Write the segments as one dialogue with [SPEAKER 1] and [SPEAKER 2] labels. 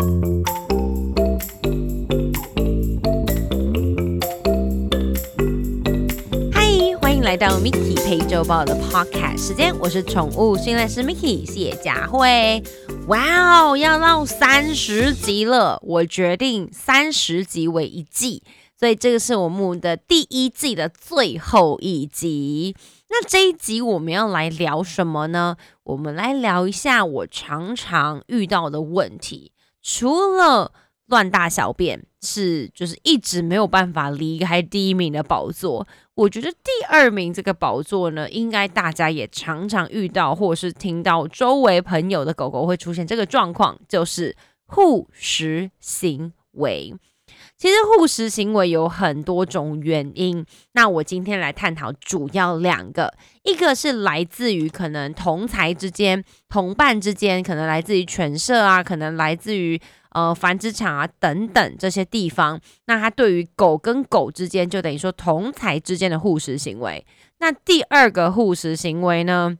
[SPEAKER 1] 嗨，欢迎来到 Miki 陪周报的 Podcast 时间，我是宠物训练师 Miki 谢佳慧。哇哦，要到三十集了，我决定三十集为一季，所以这个是我们的第一季的最后一集。那这一集我们要来聊什么呢？我们来聊一下我常常遇到的问题，除了。乱大小便是就是一直没有办法离开第一名的宝座。我觉得第二名这个宝座呢，应该大家也常常遇到，或者是听到周围朋友的狗狗会出现这个状况，就是护食行为。其实护食行为有很多种原因，那我今天来探讨主要两个，一个是来自于可能同才之间、同伴之间，可能来自于犬舍啊，可能来自于。呃，繁殖场啊，等等这些地方，那它对于狗跟狗之间，就等于说同才之间的护食行为。那第二个护食行为呢，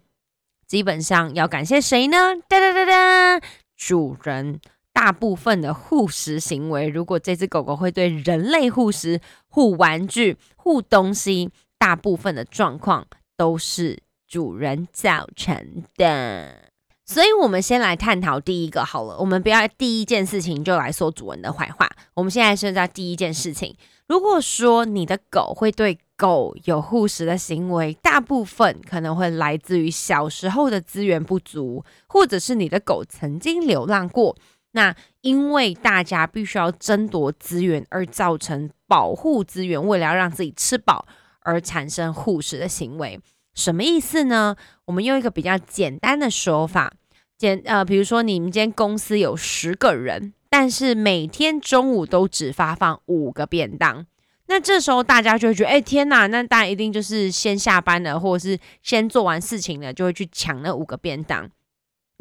[SPEAKER 1] 基本上要感谢谁呢？哒哒哒哒，主人。大部分的护食行为，如果这只狗狗会对人类护食、护玩具、护东西，大部分的状况都是主人造成的。所以，我们先来探讨第一个好了。我们不要第一件事情就来说主人的坏话。我们现在现在第一件事情，如果说你的狗会对狗有护食的行为，大部分可能会来自于小时候的资源不足，或者是你的狗曾经流浪过。那因为大家必须要争夺资源，而造成保护资源，为了要让自己吃饱而产生护食的行为。什么意思呢？我们用一个比较简单的说法。简呃，比如说你们今天公司有十个人，但是每天中午都只发放五个便当，那这时候大家就会觉得，哎天哪，那大家一定就是先下班了，或者是先做完事情了，就会去抢那五个便当。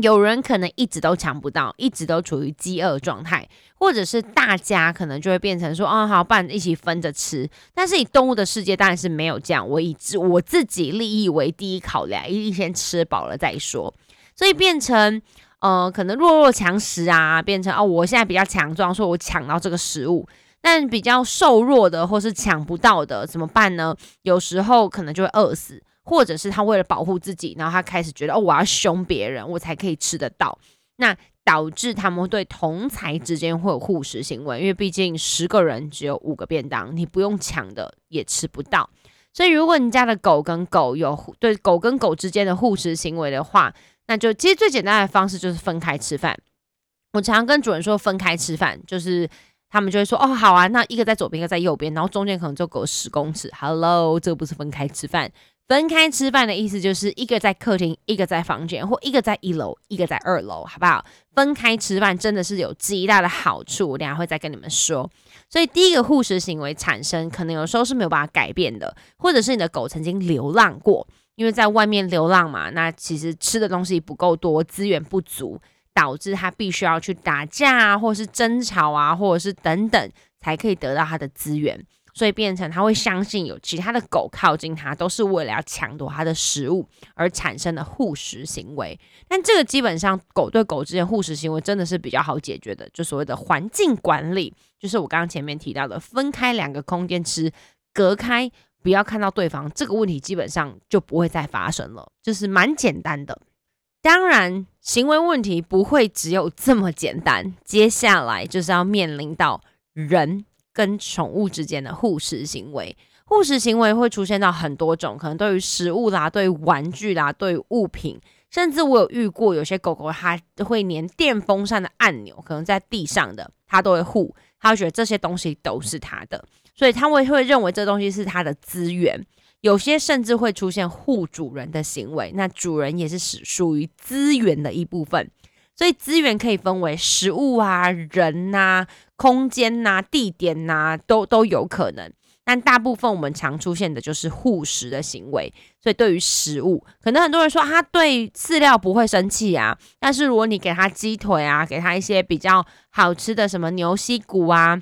[SPEAKER 1] 有人可能一直都抢不到，一直都处于饥饿状态，或者是大家可能就会变成说，哦好，不然一起分着吃。但是以动物的世界当然是没有这样，我以我自己利益为第一考量，一定先吃饱了再说。所以变成，呃，可能弱肉强食啊，变成哦，我现在比较强壮，说我抢到这个食物，但比较瘦弱的或是抢不到的怎么办呢？有时候可能就会饿死，或者是他为了保护自己，然后他开始觉得哦，我要凶别人，我才可以吃得到，那导致他们对同才之间会有护食行为，因为毕竟十个人只有五个便当，你不用抢的也吃不到。所以如果你家的狗跟狗有对狗跟狗之间的护食行为的话，那就其实最简单的方式就是分开吃饭。我常常跟主人说分开吃饭，就是他们就会说哦好啊，那一个在左边，一个在右边，然后中间可能就隔十公尺。Hello，这个不是分开吃饭。分开吃饭的意思就是一个在客厅，一个在房间，或一个在一楼，一个在二楼，好不好？分开吃饭真的是有极大的好处，我等下会再跟你们说。所以第一个护食行为产生，可能有时候是没有办法改变的，或者是你的狗曾经流浪过。因为在外面流浪嘛，那其实吃的东西不够多，资源不足，导致它必须要去打架啊，或是争吵啊，或者是等等，才可以得到它的资源。所以变成他会相信有其他的狗靠近他，都是为了要抢夺他的食物而产生的护食行为。但这个基本上狗对狗之间护食行为真的是比较好解决的，就所谓的环境管理，就是我刚刚前面提到的，分开两个空间吃，隔开。不要看到对方这个问题，基本上就不会再发生了，就是蛮简单的。当然，行为问题不会只有这么简单，接下来就是要面临到人跟宠物之间的护食行为。护食行为会出现到很多种，可能对于食物啦，对于玩具啦，对于物品，甚至我有遇过有些狗狗，它会连电风扇的按钮，可能在地上的，它都会护，它会觉得这些东西都是它的。所以它会会认为这东西是它的资源，有些甚至会出现护主人的行为。那主人也是属属于资源的一部分，所以资源可以分为食物啊、人呐、空间呐、地点呐，都都有可能。但大部分我们常出现的就是护食的行为。所以对于食物，可能很多人说他对饲料不会生气啊，但是如果你给他鸡腿啊，给他一些比较好吃的什么牛膝骨啊。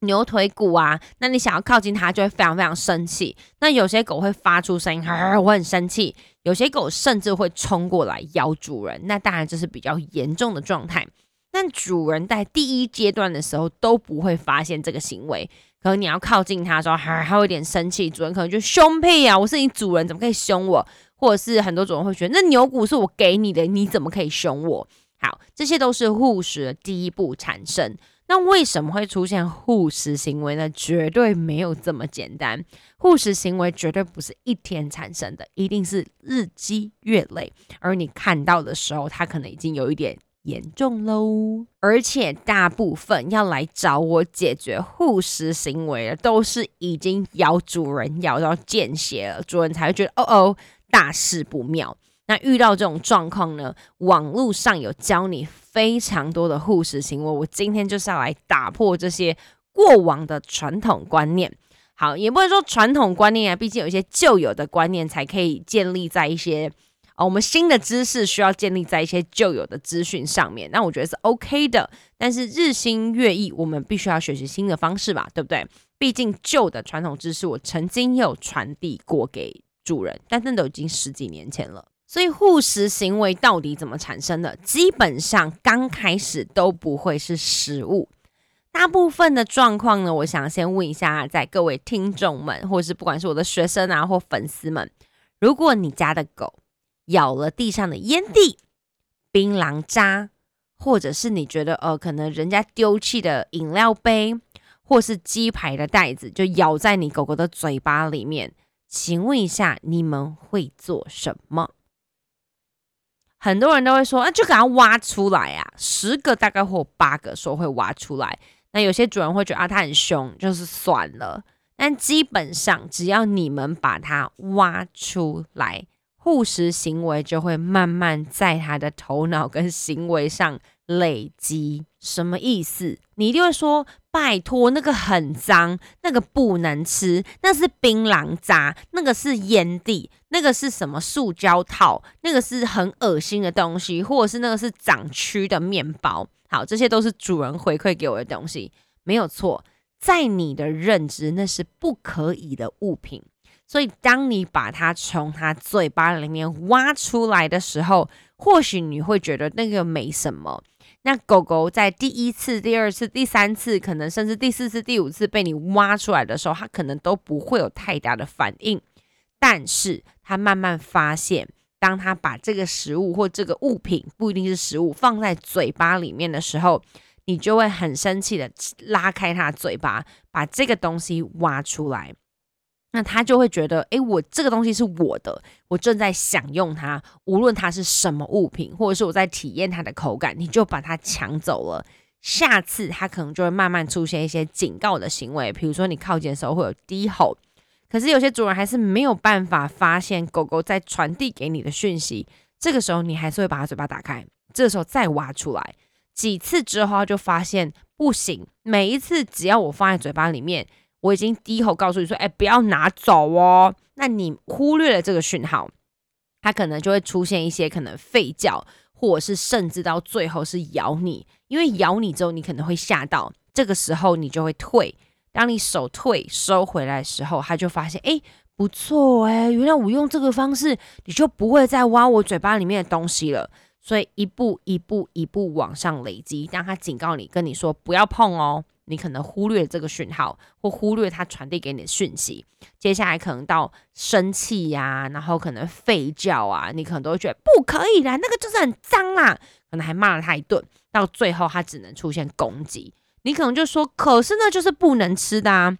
[SPEAKER 1] 牛腿骨啊，那你想要靠近它，就会非常非常生气。那有些狗会发出声音，我很生气。有些狗甚至会冲过来咬主人，那当然这是比较严重的状态。但主人在第一阶段的时候都不会发现这个行为，可能你要靠近它的时候，还还有点生气，主人可能就凶屁呀，我是你主人，怎么可以凶我？或者是很多主人会觉得，那牛骨是我给你的，你怎么可以凶我？好，这些都是护食的第一步产生。那为什么会出现护食行为呢？绝对没有这么简单。护食行为绝对不是一天产生的，一定是日积月累。而你看到的时候，它可能已经有一点严重喽。而且大部分要来找我解决护食行为的，都是已经咬主人咬到见血了，主人才会觉得哦哦，大事不妙。那遇到这种状况呢？网络上有教你非常多的护食行为，我今天就是要来打破这些过往的传统观念。好，也不能说传统观念啊，毕竟有一些旧有的观念才可以建立在一些哦，我们新的知识需要建立在一些旧有的资讯上面。那我觉得是 OK 的，但是日新月异，我们必须要学习新的方式吧，对不对？毕竟旧的传统知识我曾经有传递过给主人，但那都已经十几年前了。所以护食行为到底怎么产生的？基本上刚开始都不会是食物，大部分的状况呢，我想先问一下，在各位听众们，或是不管是我的学生啊或粉丝们，如果你家的狗咬了地上的烟蒂、槟榔渣，或者是你觉得呃可能人家丢弃的饮料杯，或是鸡排的袋子，就咬在你狗狗的嘴巴里面，请问一下，你们会做什么？很多人都会说，啊就给它挖出来啊！十个大概或八个说会挖出来。那有些主人会觉得啊，它很凶，就是算了。但基本上，只要你们把它挖出来，护食行为就会慢慢在他的头脑跟行为上。累积什么意思？你一定会说：“拜托，那个很脏，那个不能吃，那是槟榔渣，那个是烟蒂，那个是什么塑胶套，那个是很恶心的东西，或者是那个是长蛆的面包。”好，这些都是主人回馈给我的东西，没有错。在你的认知，那是不可以的物品。所以，当你把它从它嘴巴里面挖出来的时候，或许你会觉得那个没什么。那狗狗在第一次、第二次、第三次，可能甚至第四次、第五次被你挖出来的时候，它可能都不会有太大的反应。但是它慢慢发现，当它把这个食物或这个物品不一定是食物放在嘴巴里面的时候，你就会很生气的拉开它嘴巴，把这个东西挖出来。那他就会觉得，哎，我这个东西是我的，我正在享用它，无论它是什么物品，或者是我在体验它的口感，你就把它抢走了。下次他可能就会慢慢出现一些警告的行为，比如说你靠近的时候会有低吼。可是有些主人还是没有办法发现狗狗在传递给你的讯息，这个时候你还是会把它嘴巴打开，这个时候再挖出来几次之后，就发现不行，每一次只要我放在嘴巴里面。我已经低吼告诉你说：“哎，不要拿走哦。”那你忽略了这个讯号，它可能就会出现一些可能吠叫，或者是甚至到最后是咬你。因为咬你之后，你可能会吓到，这个时候你就会退。当你手退收回来的时候，他就发现：“哎，不错哎，原来我用这个方式，你就不会再挖我嘴巴里面的东西了。”所以一步一步一步往上累积，当他警告你，跟你说不要碰哦。你可能忽略这个讯号，或忽略他传递给你的讯息，接下来可能到生气呀，然后可能吠叫啊，你可能都会觉得不可以啦，那个就是很脏啦，可能还骂了他一顿，到最后他只能出现攻击，你可能就说，可是那就是不能吃的啊。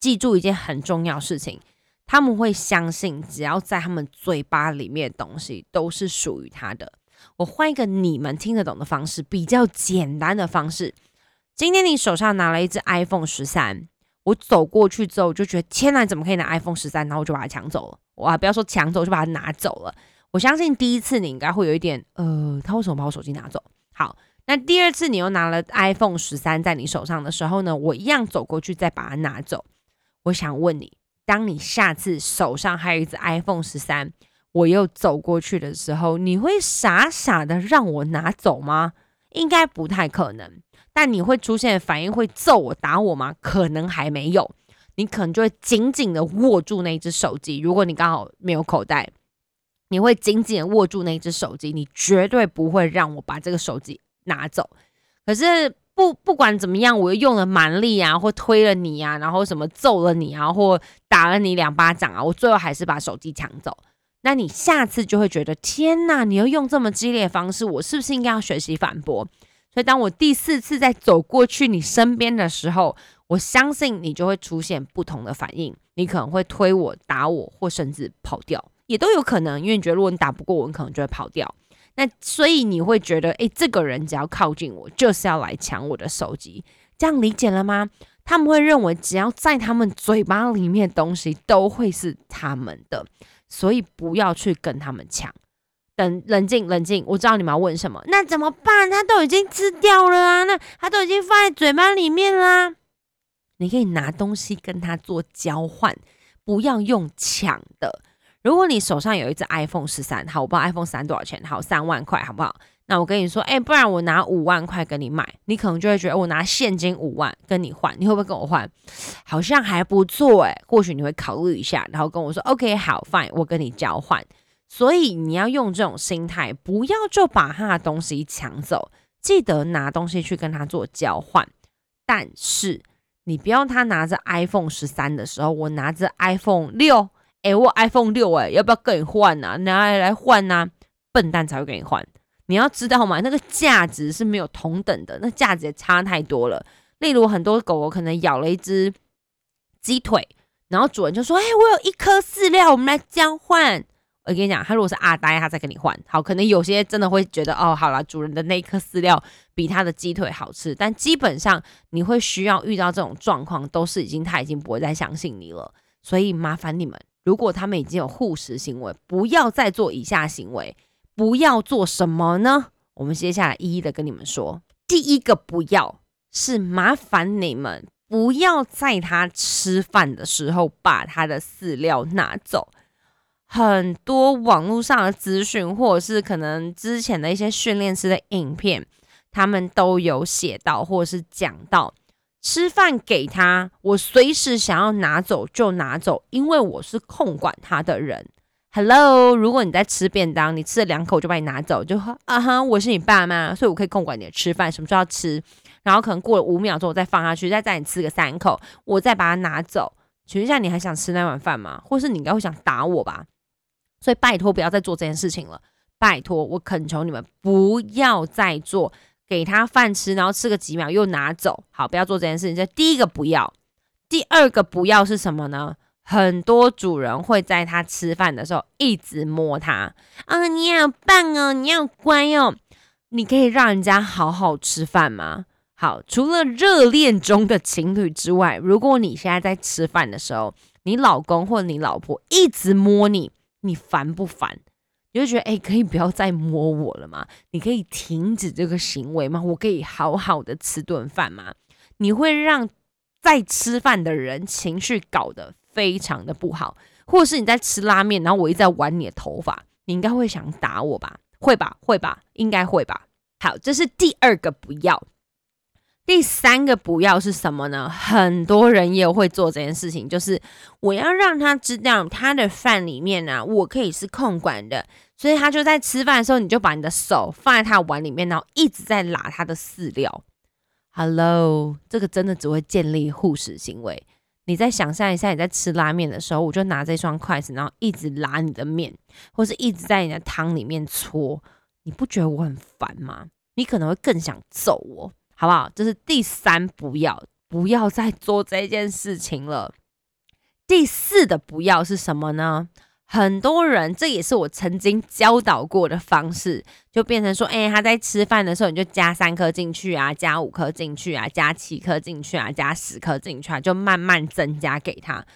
[SPEAKER 1] 记住一件很重要事情，他们会相信，只要在他们嘴巴里面的东西都是属于他的。我换一个你们听得懂的方式，比较简单的方式。今天你手上拿了一只 iPhone 十三，我走过去之后就觉得天哪，怎么可以拿 iPhone 十三？然后我就把它抢走了。哇，不要说抢走，就把它拿走了。我相信第一次你应该会有一点，呃，他为什么把我手机拿走？好，那第二次你又拿了 iPhone 十三在你手上的时候呢，我一样走过去再把它拿走。我想问你，当你下次手上还有一只 iPhone 十三，我又走过去的时候，你会傻傻的让我拿走吗？应该不太可能。但你会出现反应会揍我打我吗？可能还没有，你可能就会紧紧的握住那只手机。如果你刚好没有口袋，你会紧紧握住那只手机，你绝对不会让我把这个手机拿走。可是不不管怎么样，我又用了蛮力啊，或推了你啊，然后什么揍了你啊，或打了你两巴掌啊，我最后还是把手机抢走。那你下次就会觉得天哪，你又用这么激烈的方式，我是不是应该要学习反驳？所以当我第四次再走过去你身边的时候，我相信你就会出现不同的反应。你可能会推我、打我，或甚至跑掉，也都有可能。因为你觉得如果你打不过我，你可能就会跑掉。那所以你会觉得，诶，这个人只要靠近我，就是要来抢我的手机。这样理解了吗？他们会认为，只要在他们嘴巴里面东西都会是他们的，所以不要去跟他们抢。等冷静冷静，我知道你们要问什么，那怎么办？他都已经吃掉了啊，那他都已经放在嘴巴里面啦。你可以拿东西跟他做交换，不要用抢的。如果你手上有一只 iPhone 十三，好，我不知道 iPhone 十三多少钱，好，三万块，好不好？那我跟你说，哎，不然我拿五万块跟你买，你可能就会觉得我拿现金五万跟你换，你会不会跟我换？好像还不错，哎，或许你会考虑一下，然后跟我说，OK，好，Fine，我跟你交换。所以你要用这种心态，不要就把他的东西抢走，记得拿东西去跟他做交换。但是你不要他拿着 iPhone 十三的时候，我拿着 iPhone 六。哎，我 iPhone 六哎，要不要跟你换呐？拿来来换呐？笨蛋才会跟你换。你要知道嘛，那个价值是没有同等的，那价值也差太多了。例如很多狗狗可能咬了一只鸡腿，然后主人就说：“哎，我有一颗饲料，我们来交换。”我跟你讲，他如果是阿呆，他再跟你换。好，可能有些真的会觉得哦，好了，主人的那颗饲料比他的鸡腿好吃。但基本上你会需要遇到这种状况，都是已经他已经不会再相信你了。所以麻烦你们。如果他们已经有护食行为，不要再做以下行为。不要做什么呢？我们接下来一一的跟你们说。第一个不要是麻烦你们不要在他吃饭的时候把他的饲料拿走。很多网络上的资讯，或者是可能之前的一些训练师的影片，他们都有写到，或者是讲到。吃饭给他，我随时想要拿走就拿走，因为我是控管他的人。Hello，如果你在吃便当，你吃了两口就把你拿走，就啊哈，我是你爸妈，所以我可以控管你的吃饭，什么时候要吃，然后可能过了五秒钟我再放下去，再带你吃个三口，我再把它拿走。请问一下，你还想吃那碗饭吗？或是你应该会想打我吧？所以拜托不要再做这件事情了，拜托我恳求你们不要再做。给他饭吃，然后吃个几秒又拿走，好，不要做这件事情。这第一个不要，第二个不要是什么呢？很多主人会在他吃饭的时候一直摸他，啊，你好棒哦，你好乖哦，你可以让人家好好吃饭吗？好，除了热恋中的情侣之外，如果你现在在吃饭的时候，你老公或你老婆一直摸你，你烦不烦？你就觉得哎，可以不要再摸我了吗？你可以停止这个行为吗？我可以好好的吃顿饭吗？你会让在吃饭的人情绪搞得非常的不好，或是你在吃拉面，然后我一直在玩你的头发，你应该会想打我吧？会吧？会吧？应该会吧？好，这是第二个不要。第三个不要是什么呢？很多人也会做这件事情，就是我要让他知道他的饭里面呢，我可以是控管的，所以他就在吃饭的时候，你就把你的手放在他碗里面，然后一直在拉他的饲料。Hello，这个真的只会建立护食行为。你再想象一下，你在吃拉面的时候，我就拿这双筷子，然后一直拉你的面，或是一直在你的汤里面搓，你不觉得我很烦吗？你可能会更想揍我。好不好？这是第三，不要不要再做这件事情了。第四的不要是什么呢？很多人，这也是我曾经教导过的方式，就变成说，哎，他在吃饭的时候，你就加三颗进去啊，加五颗进去啊，加七颗进去啊，加十颗进去啊，就慢慢增加给他。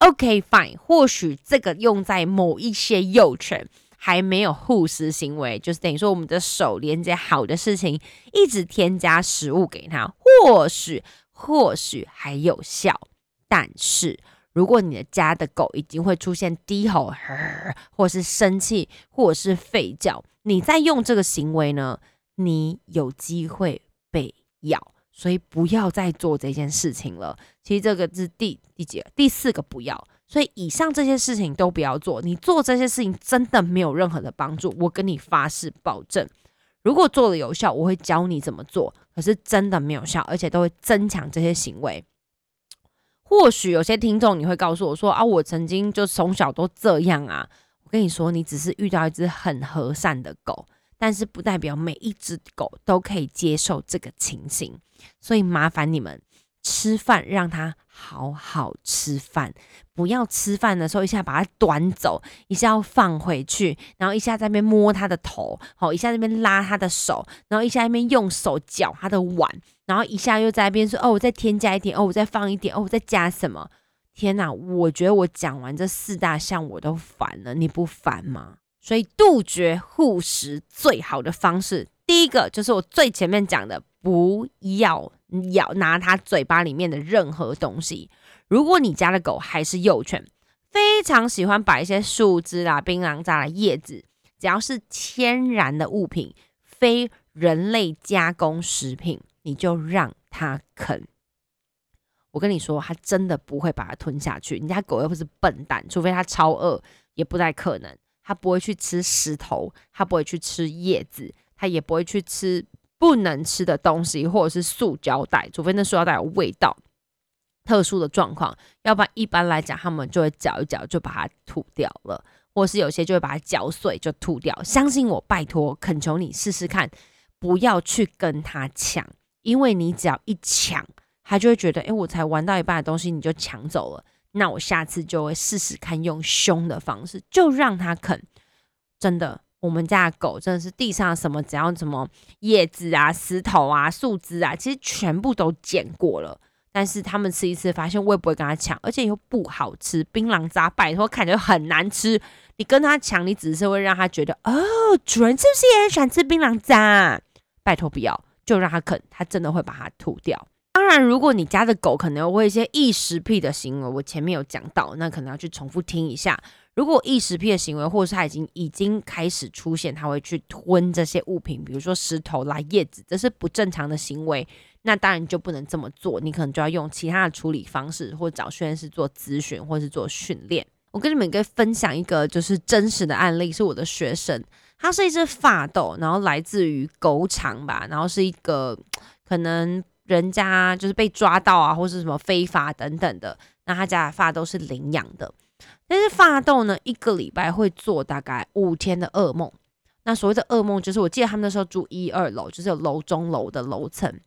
[SPEAKER 1] OK，fine。或许这个用在某一些幼犬。还没有护食行为，就是等于说我们的手连接好的事情，一直添加食物给他，或许或许还有效。但是如果你的家的狗已经会出现低吼，或是生气，或者是吠叫，你在用这个行为呢，你有机会被咬，所以不要再做这件事情了。其实这个是第第几个第四个不要。所以以上这些事情都不要做，你做这些事情真的没有任何的帮助。我跟你发誓保证，如果做的有效，我会教你怎么做。可是真的没有效，而且都会增强这些行为。或许有些听众你会告诉我说啊，我曾经就从小都这样啊。我跟你说，你只是遇到一只很和善的狗，但是不代表每一只狗都可以接受这个情形。所以麻烦你们。吃饭让它好好吃饭，不要吃饭的时候一下把它端走，一下要放回去，然后一下在那边摸他的头，好，一下那边拉他的手，然后一下那边用手搅他的碗，然后一下又在那边说哦，我再添加一点，哦，我再放一点，哦，我再加什么？天哪，我觉得我讲完这四大项我都烦了，你不烦吗？所以杜绝护食最好的方式，第一个就是我最前面讲的，不要。咬拿它嘴巴里面的任何东西。如果你家的狗还是幼犬，非常喜欢把一些树枝啦、槟榔渣啦、叶子，只要是天然的物品，非人类加工食品，你就让它啃。我跟你说，它真的不会把它吞下去。你家狗又不是笨蛋，除非它超饿，也不太可能。它不会去吃石头，它不会去吃叶子，它也不会去吃。不能吃的东西，或者是塑胶袋，除非那塑胶袋有味道、特殊的状况，要不然一般来讲，他们就会嚼一嚼就把它吐掉了，或是有些就会把它嚼碎就吐掉。相信我，拜托，恳求你试试看，不要去跟他抢，因为你只要一抢，他就会觉得，哎，我才玩到一半的东西你就抢走了，那我下次就会试试看用凶的方式，就让他啃，真的。我们家的狗真的是地上什么只要什么叶子啊、石头啊、树枝啊，其实全部都捡过了。但是他们吃一次，发现我也不会跟他抢，而且又不好吃。槟榔渣拜托看着很难吃，你跟他抢，你只是会让他觉得哦，主人是不是也很喜欢吃槟榔渣？拜托不要，就让他啃，他真的会把它吐掉。当然，如果你家的狗可能会一些异食癖的行为，我前面有讲到，那可能要去重复听一下。如果异食癖的行为，或者是它已经已经开始出现，它会去吞这些物品，比如说石头啦、叶子，这是不正常的行为，那当然就不能这么做，你可能就要用其他的处理方式，或找训练师做咨询，或是做训练。我跟你们可以分享一个就是真实的案例，是我的学生，它是一只发豆，然后来自于狗场吧，然后是一个可能人家就是被抓到啊，或是什么非法等等的，那他家的发都是领养的。但是发豆呢，一个礼拜会做大概五天的噩梦。那所谓的噩梦，就是我记得他们那时候住一二楼，就是有楼中楼的楼层。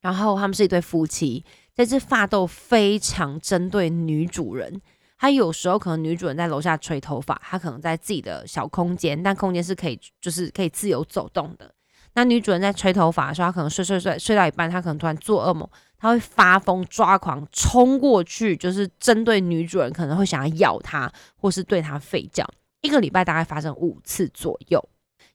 [SPEAKER 1] 然后他们是一对夫妻，这只发豆非常针对女主人。他有时候可能女主人在楼下吹头发，他可能在自己的小空间，但空间是可以就是可以自由走动的。那女主人在吹头发的时候，她可能睡睡睡睡到一半，她可能突然做噩梦。她会发疯抓狂，冲过去就是针对女主人，可能会想要咬她，或是对她吠叫。一个礼拜大概发生五次左右，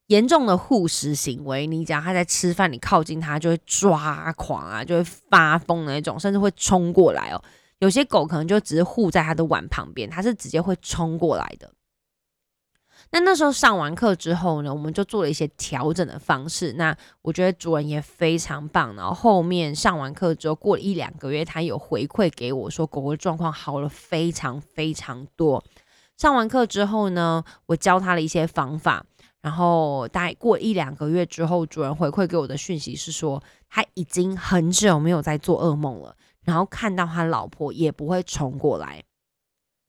[SPEAKER 1] 严重的护食行为，你讲他在吃饭，你靠近他就会抓狂啊，就会发疯的那种，甚至会冲过来哦。有些狗可能就只是护在它的碗旁边，它是直接会冲过来的。那那时候上完课之后呢，我们就做了一些调整的方式。那我觉得主人也非常棒。然后后面上完课之后，过了一两个月，他有回馈给我说，狗狗状况好了非常非常多。上完课之后呢，我教他了一些方法。然后大概过一两个月之后，主人回馈给我的讯息是说，他已经很久没有在做噩梦了。然后看到他老婆也不会冲过来。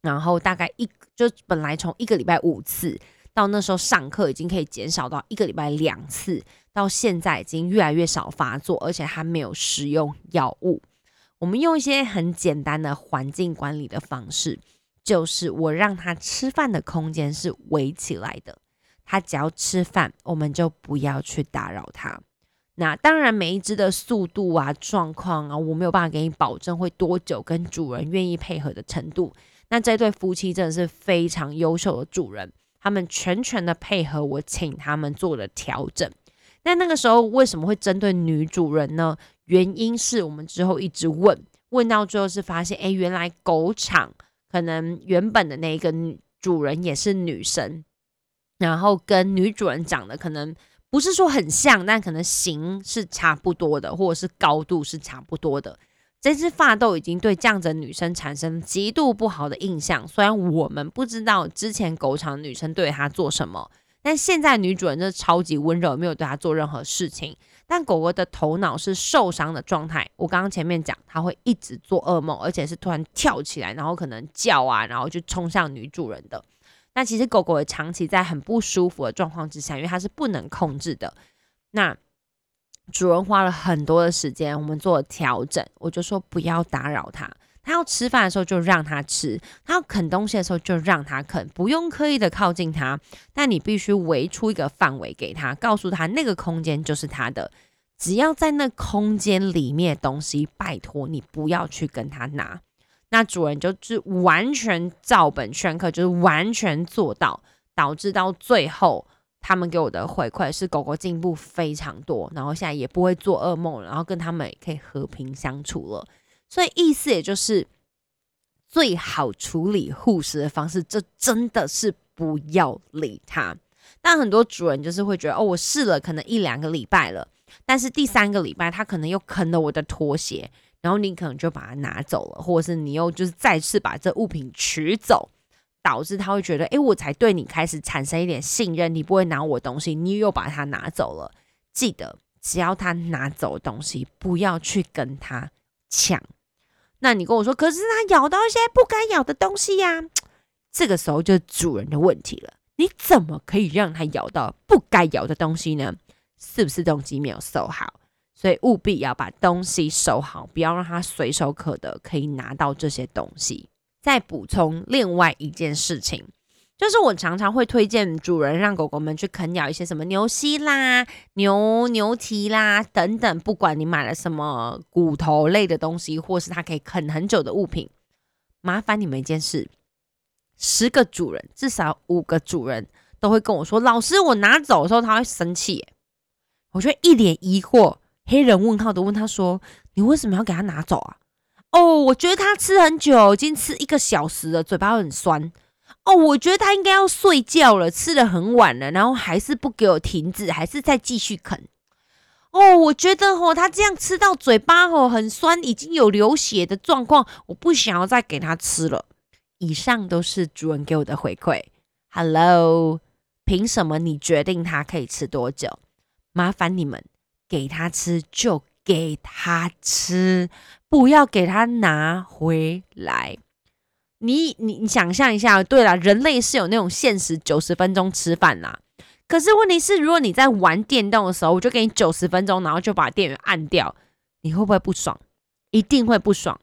[SPEAKER 1] 然后大概一就本来从一个礼拜五次，到那时候上课已经可以减少到一个礼拜两次，到现在已经越来越少发作，而且还没有使用药物。我们用一些很简单的环境管理的方式，就是我让他吃饭的空间是围起来的，他只要吃饭，我们就不要去打扰他。那当然，每一只的速度啊、状况啊，我没有办法给你保证会多久，跟主人愿意配合的程度。那这对夫妻真的是非常优秀的主人，他们全权的配合我，请他们做了调整。那那个时候为什么会针对女主人呢？原因是我们之后一直问，问到最后是发现，哎，原来狗场可能原本的那一个主人也是女生，然后跟女主人长得可能不是说很像，但可能型是差不多的，或者是高度是差不多的。这只发豆已经对这样子的女生产生极度不好的印象。虽然我们不知道之前狗场女生对她做什么，但现在女主人就是超级温柔，没有对它做任何事情。但狗狗的头脑是受伤的状态。我刚刚前面讲，它会一直做噩梦，而且是突然跳起来，然后可能叫啊，然后就冲向女主人的。那其实狗狗也长期在很不舒服的状况之下，因为它是不能控制的。那主人花了很多的时间，我们做了调整。我就说不要打扰它，它要吃饭的时候就让它吃，它要啃东西的时候就让它啃，不用刻意的靠近它，但你必须围出一个范围给它，告诉它那个空间就是它的。只要在那空间里面东西，拜托你不要去跟他拿。那主人就是完全照本宣科，就是完全做到，导致到最后，他们给我的回馈是狗狗进步非常多，然后现在也不会做噩梦，然后跟他们也可以和平相处了。所以意思也就是最好处理护食的方式，这真的是不要理它。但很多主人就是会觉得，哦，我试了可能一两个礼拜了。但是第三个礼拜，他可能又啃了我的拖鞋，然后你可能就把它拿走了，或者是你又就是再次把这物品取走，导致他会觉得，哎，我才对你开始产生一点信任，你不会拿我东西，你又把它拿走了。记得，只要他拿走东西，不要去跟他抢。那你跟我说，可是他咬到一些不该咬的东西呀，这个时候就是主人的问题了。你怎么可以让他咬到不该咬的东西呢？是不是动机没有收好？所以务必要把东西收好，不要让它随手可得，可以拿到这些东西。再补充另外一件事情，就是我常常会推荐主人让狗狗们去啃咬一些什么牛膝啦、牛牛蹄啦等等，不管你买了什么骨头类的东西，或是它可以啃很久的物品，麻烦你们一件事：十个主人至少五个主人都会跟我说，老师，我拿走的时候他会生气。我就一脸疑惑，黑人问号的问他说：“你为什么要给他拿走啊？”哦，我觉得他吃很久，已经吃一个小时了，嘴巴很酸。哦，我觉得他应该要睡觉了，吃的很晚了，然后还是不给我停止，还是再继续啃。哦，我觉得哦，他这样吃到嘴巴哦很酸，已经有流血的状况，我不想要再给他吃了。以上都是主人给我的回馈。Hello，凭什么你决定他可以吃多久？麻烦你们给他吃就给他吃，不要给他拿回来。你你你想象一下，对了，人类是有那种限时九十分钟吃饭啦。可是问题是，如果你在玩电动的时候，我就给你九十分钟，然后就把电源按掉，你会不会不爽？一定会不爽。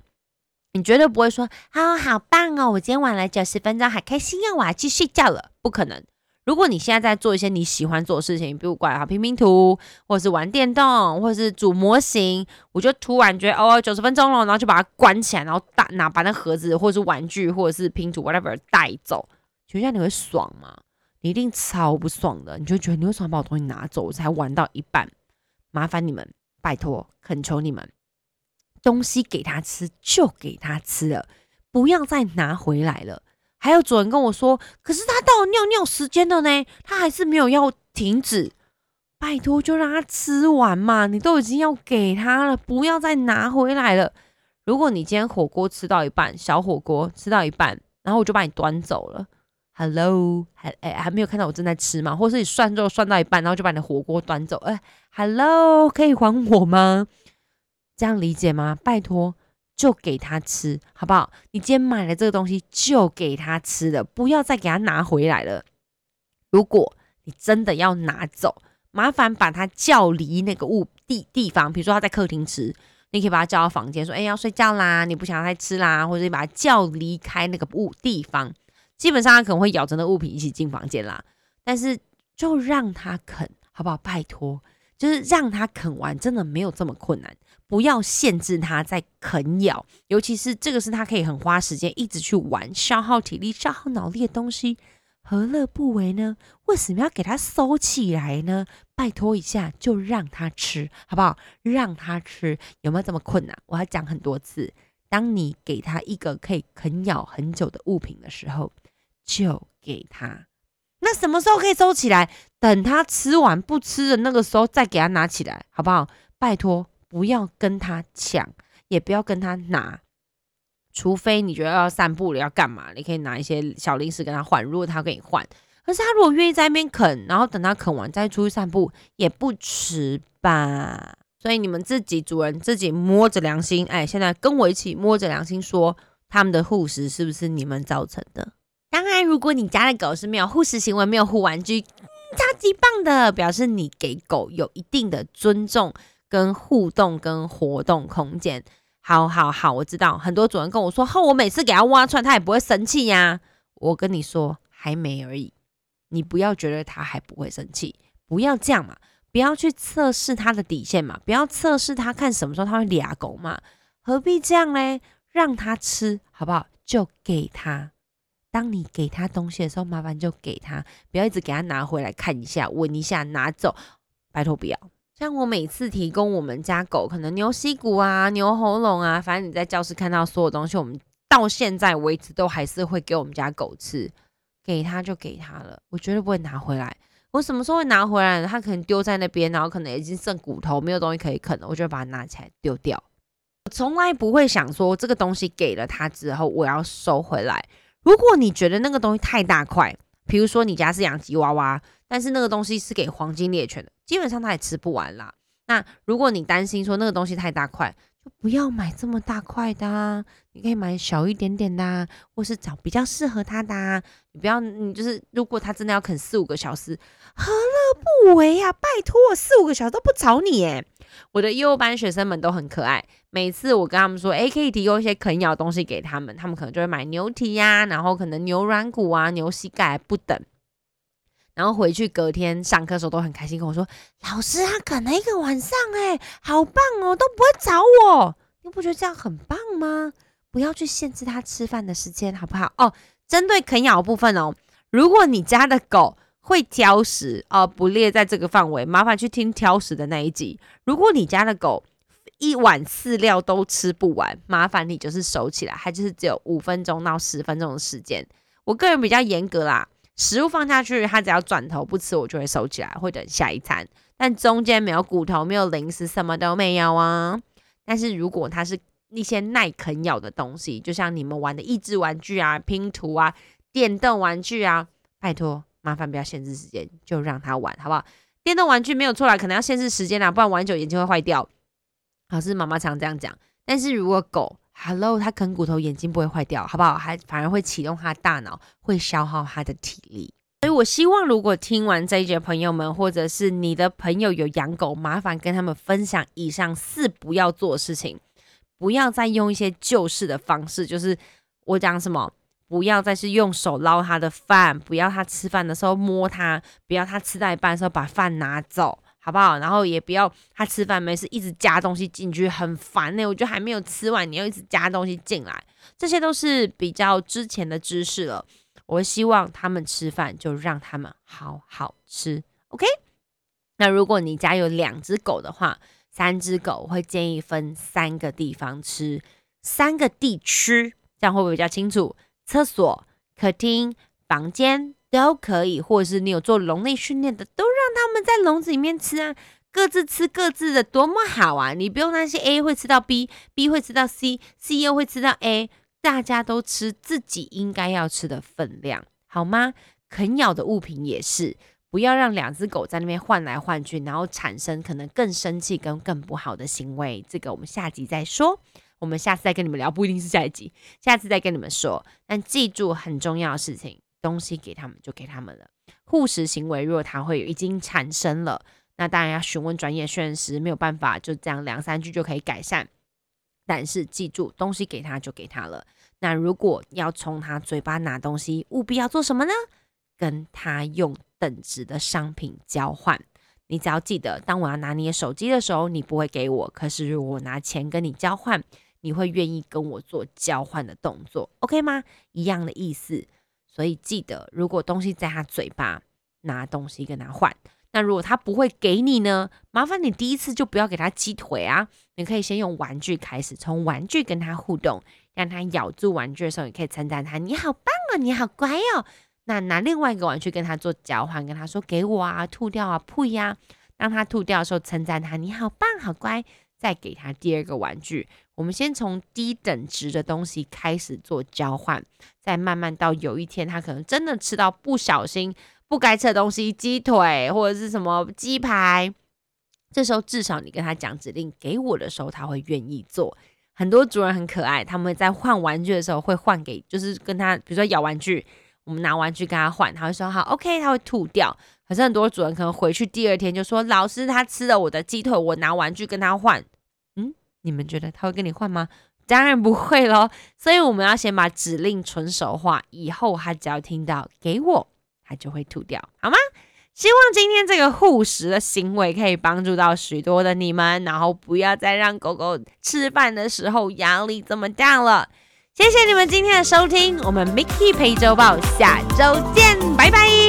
[SPEAKER 1] 你绝对不会说，哦，好棒哦，我今天玩了九十分钟，好开心哦，我要去睡觉了。不可能。如果你现在在做一些你喜欢做的事情，比如怪啊拼拼图，或者是玩电动，或者是组模型，我就突然觉得哦九十分钟了，然后就把它关起来，然后打拿把那盒子或者是玩具或者是拼图 whatever 带走，请问下你会爽吗？你一定超不爽的，你就觉得你为什么把我东西拿走？我才玩到一半，麻烦你们，拜托，恳求你们，东西给他吃就给他吃了，不要再拿回来了。还有主人跟我说，可是他到了尿尿时间了呢，他还是没有要停止。拜托，就让他吃完嘛，你都已经要给他了，不要再拿回来了。如果你今天火锅吃到一半，小火锅吃到一半，然后我就把你端走了。Hello，还哎还没有看到我正在吃吗？或是你涮肉涮到一半，然后就把你的火锅端走？哎，Hello，可以还我吗？这样理解吗？拜托。就给他吃，好不好？你今天买了这个东西，就给他吃了，不要再给他拿回来了。如果你真的要拿走，麻烦把他叫离那个物地地方，比如说他在客厅吃，你可以把他叫到房间，说：“哎，要睡觉啦，你不想再吃啦。”或者你把他叫离开那个物地方。基本上他可能会咬着那物品一起进房间啦，但是就让他啃，好不好？拜托。就是让他啃完，真的没有这么困难。不要限制他在啃咬，尤其是这个是他可以很花时间一直去玩、消耗体力、消耗脑力的东西，何乐不为呢？为什么要给他收起来呢？拜托一下，就让他吃，好不好？让他吃，有没有这么困难？我要讲很多次。当你给他一个可以啃咬很久的物品的时候，就给他。那什么时候可以收起来？等他吃完不吃的那个时候再给他拿起来，好不好？拜托，不要跟他抢，也不要跟他拿。除非你觉得要散步了要干嘛，你可以拿一些小零食跟他换。如果他跟你换，可是他如果愿意在那边啃，然后等他啃完再出去散步，也不迟吧。所以你们自己主人自己摸着良心，哎，现在跟我一起摸着良心说，他们的护食是不是你们造成的？当然，如果你家的狗是没有护食行为、没有护玩具，超级棒的，表示你给狗有一定的尊重、跟互动、跟活动空间。好好好，我知道很多主人跟我说，后我每次给它挖出来，它也不会生气呀。我跟你说，还没而已，你不要觉得它还不会生气，不要这样嘛。不要去测试他的底线嘛，不要测试他看什么时候他会俩狗嘛，何必这样嘞？让他吃好不好？就给他。当你给他东西的时候，麻烦就给他，不要一直给他拿回来看一下、闻一下、拿走，拜托不要。像我每次提供我们家狗，可能牛膝骨啊、牛喉咙啊，反正你在教室看到所有东西，我们到现在为止都还是会给我们家狗吃，给它就给它了，我绝对不会拿回来。我什么时候会拿回来？它可能丢在那边，然后可能已经剩骨头，没有东西可以啃了，我就把它拿起来丢掉。我从来不会想说这个东西给了它之后我要收回来。如果你觉得那个东西太大块，比如说你家是养吉娃娃，但是那个东西是给黄金猎犬的，基本上它也吃不完啦。那如果你担心说那个东西太大块，就不要买这么大块的，你可以买小一点点的，或是找比较适合它的。你不要，你就是如果它真的要啃四五个小时，何乐不为呀？拜托，四五个小时都不吵你诶。我的幼班学生们都很可爱，每次我跟他们说，诶，可以提供一些啃咬东西给他们，他们可能就会买牛蹄呀，然后可能牛软骨啊、牛膝盖不等。然后回去隔天上课的时候都很开心跟我说：“老师，他啃了一个晚上，哎，好棒哦，都不会找我。你不觉得这样很棒吗？不要去限制他吃饭的时间，好不好？哦，针对啃咬部分哦，如果你家的狗会挑食哦，不列在这个范围，麻烦去听挑食的那一集。如果你家的狗一碗饲料都吃不完，麻烦你就是收起来，它就是只有五分钟到十分钟的时间。我个人比较严格啦。”食物放下去，它只要转头不吃，我就会收起来，会等下一餐。但中间没有骨头，没有零食，什么都没有啊。但是如果它是那些耐啃咬的东西，就像你们玩的益智玩具啊、拼图啊、电动玩具啊，拜托，麻烦不要限制时间，就让它玩，好不好？电动玩具没有错啦，可能要限制时间啦，不然玩久眼睛会坏掉。老师妈妈常这样讲。但是如果狗，Hello，它啃骨头，眼睛不会坏掉，好不好？还反而会启动它的大脑，会消耗它的体力。所以我希望，如果听完这一节，朋友们，或者是你的朋友有养狗，麻烦跟他们分享以上四不要做事情，不要再用一些旧式的方式，就是我讲什么，不要再是用手捞它的饭，不要它吃饭的时候摸它，不要它吃到一半的时候把饭拿走。好不好？然后也不要他吃饭没事一直加东西进去，很烦呢。我觉得还没有吃完，你又一直加东西进来，这些都是比较之前的知识了。我希望他们吃饭就让他们好好吃，OK？那如果你家有两只狗的话，三只狗会建议分三个地方吃，三个地区，这样会不会比较清楚？厕所、客厅、房间。都可以，或者是你有做笼内训练的，都让他们在笼子里面吃啊，各自吃各自的，多么好啊！你不用担心 A 会吃到 B，B 会吃到 C，C 又会吃到 A，大家都吃自己应该要吃的分量，好吗？啃咬的物品也是，不要让两只狗在那边换来换去，然后产生可能更生气跟更不好的行为。这个我们下集再说，我们下次再跟你们聊，不一定是下一集，下次再跟你们说。但记住很重要的事情。东西给他们就给他们了。护食行为如果他会已经产生了，那当然要询问专业训练师，没有办法就这样两三句就可以改善。但是记住，东西给他就给他了。那如果要从他嘴巴拿东西，务必要做什么呢？跟他用等值的商品交换。你只要记得，当我要拿你的手机的时候，你不会给我；可是如果我拿钱跟你交换，你会愿意跟我做交换的动作，OK 吗？一样的意思。所以记得，如果东西在他嘴巴，拿东西跟他换。那如果他不会给你呢？麻烦你第一次就不要给他鸡腿啊！你可以先用玩具开始，从玩具跟他互动，让他咬住玩具的时候，你可以称赞他：“你好棒哦，你好乖哦。”那拿另外一个玩具跟他做交换，跟他说：“给我啊，吐掉啊，呸呀！”让他吐掉的时候称赞他：“你好棒，好乖。”再给他第二个玩具。我们先从低等值的东西开始做交换，再慢慢到有一天他可能真的吃到不小心不该吃的东西，鸡腿或者是什么鸡排，这时候至少你跟他讲指令给我的时候，他会愿意做。很多主人很可爱，他们在换玩具的时候会换给，就是跟他，比如说咬玩具，我们拿玩具跟他换，他会说好，OK，他会吐掉。可是很多主人可能回去第二天就说，老师他吃了我的鸡腿，我拿玩具跟他换，嗯，你们觉得他会跟你换吗？当然不会喽。所以我们要先把指令纯熟化，以后他只要听到给我。它就会吐掉，好吗？希望今天这个护食的行为可以帮助到许多的你们，然后不要再让狗狗吃饭的时候压力这么大了。谢谢你们今天的收听，我们 Mickey 陪周报下周见，拜拜。